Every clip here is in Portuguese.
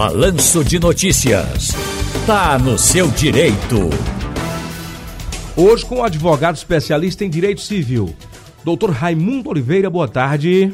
Balanço de Notícias. Tá no seu direito. Hoje com o advogado especialista em direito civil, doutor Raimundo Oliveira, boa tarde.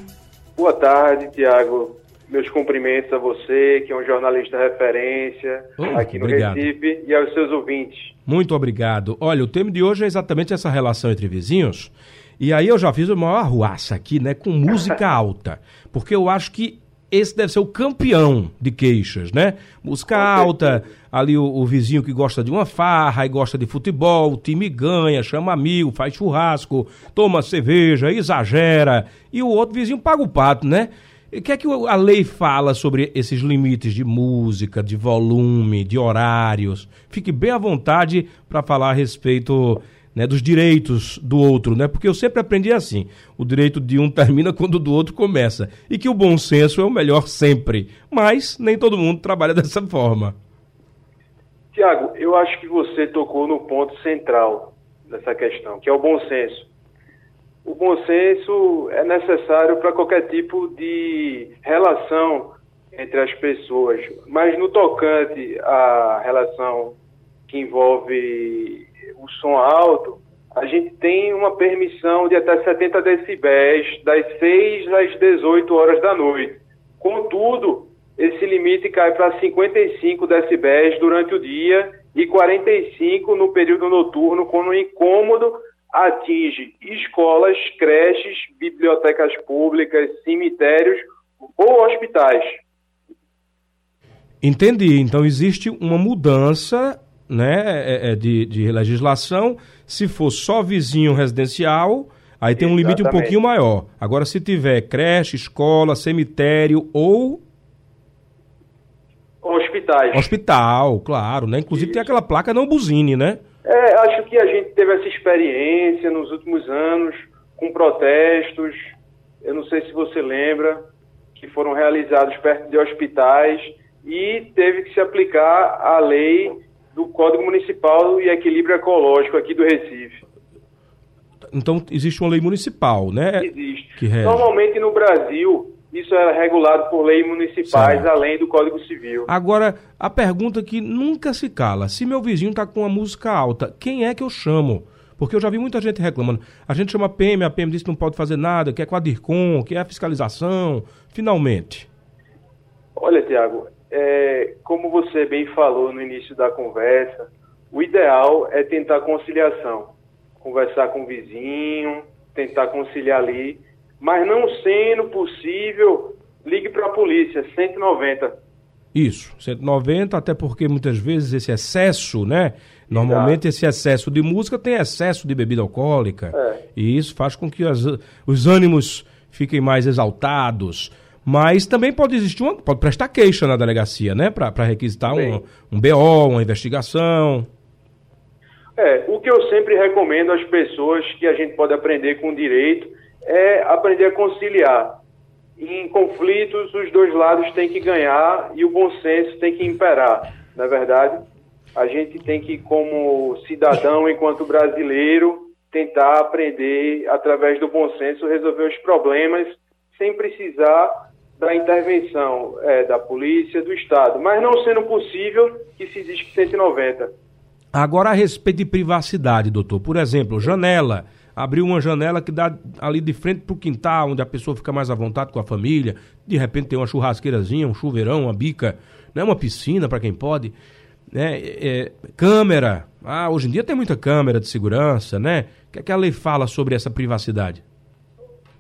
Boa tarde, Tiago. Meus cumprimentos a você, que é um jornalista referência oh, aqui no obrigado. Recife, e aos seus ouvintes. Muito obrigado. Olha, o tema de hoje é exatamente essa relação entre vizinhos. E aí eu já fiz uma maior arruaça aqui, né, com música alta. Porque eu acho que esse deve ser o campeão de queixas, né? Música alta, ali o, o, vizinho que gosta de uma farra e gosta de futebol, o time ganha, chama amigo, faz churrasco, toma cerveja, exagera, e o outro vizinho paga o pato, né? O que é que a lei fala sobre esses limites de música, de volume, de horários? Fique bem à vontade para falar a respeito né, dos direitos do outro, né? Porque eu sempre aprendi assim: o direito de um termina quando o do outro começa. E que o bom senso é o melhor sempre. Mas nem todo mundo trabalha dessa forma. Tiago, eu acho que você tocou no ponto central dessa questão, que é o bom senso. O bom senso é necessário para qualquer tipo de relação entre as pessoas, mas no tocante à relação que envolve o som alto, a gente tem uma permissão de até 70 decibéis das 6 às 18 horas da noite. Contudo, esse limite cai para 55 decibéis durante o dia e 45 no período noturno, quando o incômodo atinge escolas, creches, bibliotecas públicas, cemitérios ou hospitais. Entendi. Então existe uma mudança né, é, é, de, de legislação. Se for só vizinho residencial, aí tem um limite um pouquinho maior. Agora, se tiver creche, escola, cemitério ou. Hospitais. Hospital, claro, né? Inclusive Isso. tem aquela placa não buzine, né? É, acho que a gente teve essa experiência nos últimos anos com protestos. Eu não sei se você lembra que foram realizados perto de hospitais e teve que se aplicar a lei do Código Municipal e Equilíbrio Ecológico aqui do Recife. Então existe uma lei municipal, né? Existe. Normalmente no Brasil isso é regulado por leis municipais, certo. além do Código Civil. Agora, a pergunta que nunca se cala: se meu vizinho está com uma música alta, quem é que eu chamo? Porque eu já vi muita gente reclamando. A gente chama a PM, a PM disse que não pode fazer nada, que é com a DIRCOM, que é a fiscalização. Finalmente. Olha, Tiago, é, como você bem falou no início da conversa, o ideal é tentar conciliação. Conversar com o vizinho, tentar conciliar ali. Mas não sendo possível, ligue para a polícia, 190. Isso, 190, até porque muitas vezes esse excesso, né? Normalmente Exato. esse excesso de música tem excesso de bebida alcoólica. É. E isso faz com que as, os ânimos fiquem mais exaltados. Mas também pode existir uma. Pode prestar queixa na delegacia, né? Para requisitar um, um BO, uma investigação. É, o que eu sempre recomendo às pessoas que a gente pode aprender com o direito é aprender a conciliar. Em conflitos, os dois lados têm que ganhar e o bom senso tem que imperar, não é verdade? A gente tem que, como cidadão, enquanto brasileiro, tentar aprender, através do bom senso, resolver os problemas sem precisar da intervenção é, da polícia, do Estado, mas não sendo possível que se existe 190. Agora, a respeito de privacidade, doutor, por exemplo, janela. Abriu uma janela que dá ali de frente para o quintal, onde a pessoa fica mais à vontade com a família. De repente tem uma churrasqueirazinha, um chuveirão, uma bica, né? uma piscina para quem pode. Né? É, é, câmera. Ah, hoje em dia tem muita câmera de segurança, né? O que, é que a lei fala sobre essa privacidade?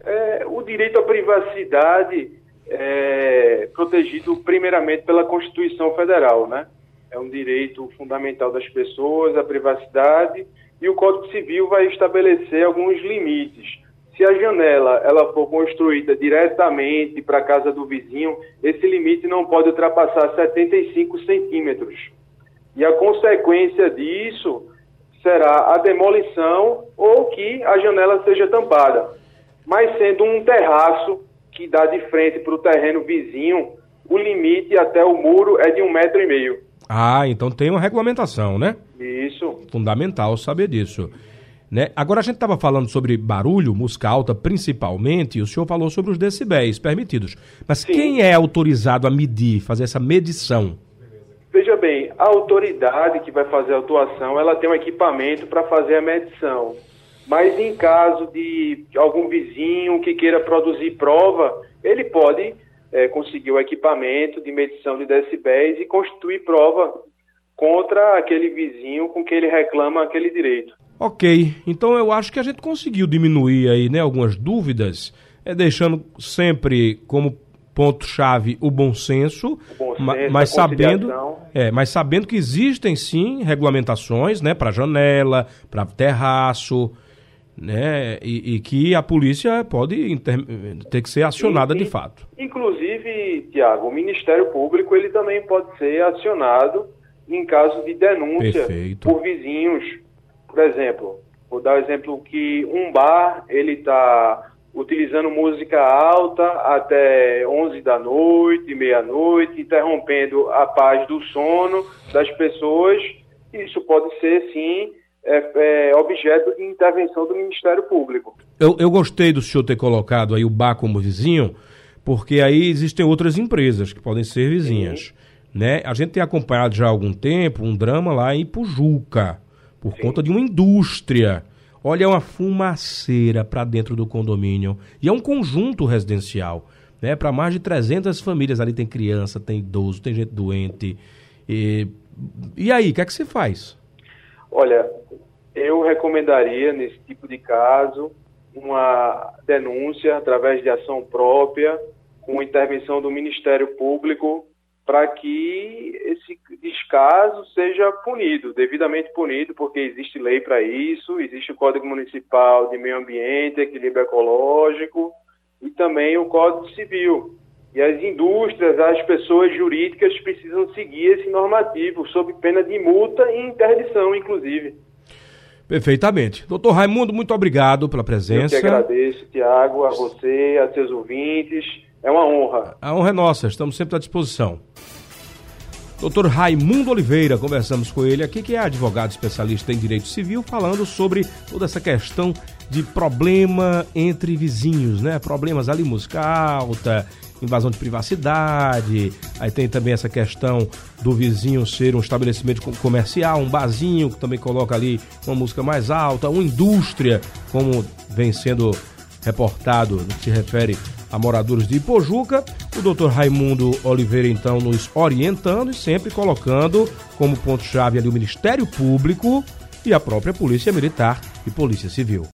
É, o direito à privacidade é, protegido primeiramente pela Constituição Federal, né? É um direito fundamental das pessoas, a privacidade, e o Código Civil vai estabelecer alguns limites. Se a janela ela for construída diretamente para a casa do vizinho, esse limite não pode ultrapassar 75 centímetros. E a consequência disso será a demolição ou que a janela seja tampada. Mas sendo um terraço, que dá de frente para o terreno vizinho, o limite até o muro é de um metro e meio. Ah, então tem uma regulamentação, né? Isso. Fundamental saber disso. Né? Agora a gente estava falando sobre barulho, música alta principalmente, e o senhor falou sobre os decibéis permitidos. Mas Sim. quem é autorizado a medir, fazer essa medição? Veja bem, a autoridade que vai fazer a autuação, ela tem um equipamento para fazer a medição. Mas em caso de algum vizinho que queira produzir prova, ele pode é, conseguir o equipamento de medição de decibéis e constituir prova contra aquele vizinho com que ele reclama aquele direito. Ok, então eu acho que a gente conseguiu diminuir aí, né, algumas dúvidas, é deixando sempre como ponto-chave o bom senso, o bom senso mas sabendo, é, mas sabendo que existem sim regulamentações, né, para janela, para terraço, né, e, e, que a polícia pode inter... ter que ser acionada de fato. Inclusive, Tiago, o Ministério Público ele também pode ser acionado em caso de denúncia Perfeito. por vizinhos por exemplo, vou dar o exemplo que um bar ele está utilizando música alta até 11 da noite, meia-noite, interrompendo a paz do sono das pessoas. Isso pode ser, sim, é, é, objeto de intervenção do Ministério Público. Eu, eu gostei do senhor ter colocado aí o bar como vizinho, porque aí existem outras empresas que podem ser vizinhas. Né? A gente tem acompanhado já há algum tempo um drama lá em Pujuca por Sim. conta de uma indústria. Olha, é uma fumaceira para dentro do condomínio. E é um conjunto residencial. Né? Para mais de 300 famílias ali tem criança, tem idoso, tem gente doente. E, e aí, o que é que se faz? Olha, eu recomendaria, nesse tipo de caso, uma denúncia através de ação própria, com intervenção do Ministério Público para que esse descaso seja punido, devidamente punido, porque existe lei para isso, existe o Código Municipal de Meio Ambiente, Equilíbrio Ecológico e também o Código Civil. E as indústrias, as pessoas jurídicas precisam seguir esse normativo, sob pena de multa e interdição, inclusive. Perfeitamente. Doutor Raimundo, muito obrigado pela presença. Eu que agradeço, Tiago, a você, a seus ouvintes é uma honra. A honra é nossa, estamos sempre à disposição. Doutor Raimundo Oliveira, conversamos com ele aqui, que é advogado especialista em direito civil, falando sobre toda essa questão de problema entre vizinhos, né? Problemas ali, música alta, invasão de privacidade. Aí tem também essa questão do vizinho ser um estabelecimento comercial, um barzinho que também coloca ali uma música mais alta, uma indústria, como vem sendo reportado no que se refere a moradores de Ipojuca. O doutor Raimundo Oliveira, então, nos orientando e sempre colocando como ponto-chave ali o Ministério Público e a própria Polícia Militar e Polícia Civil.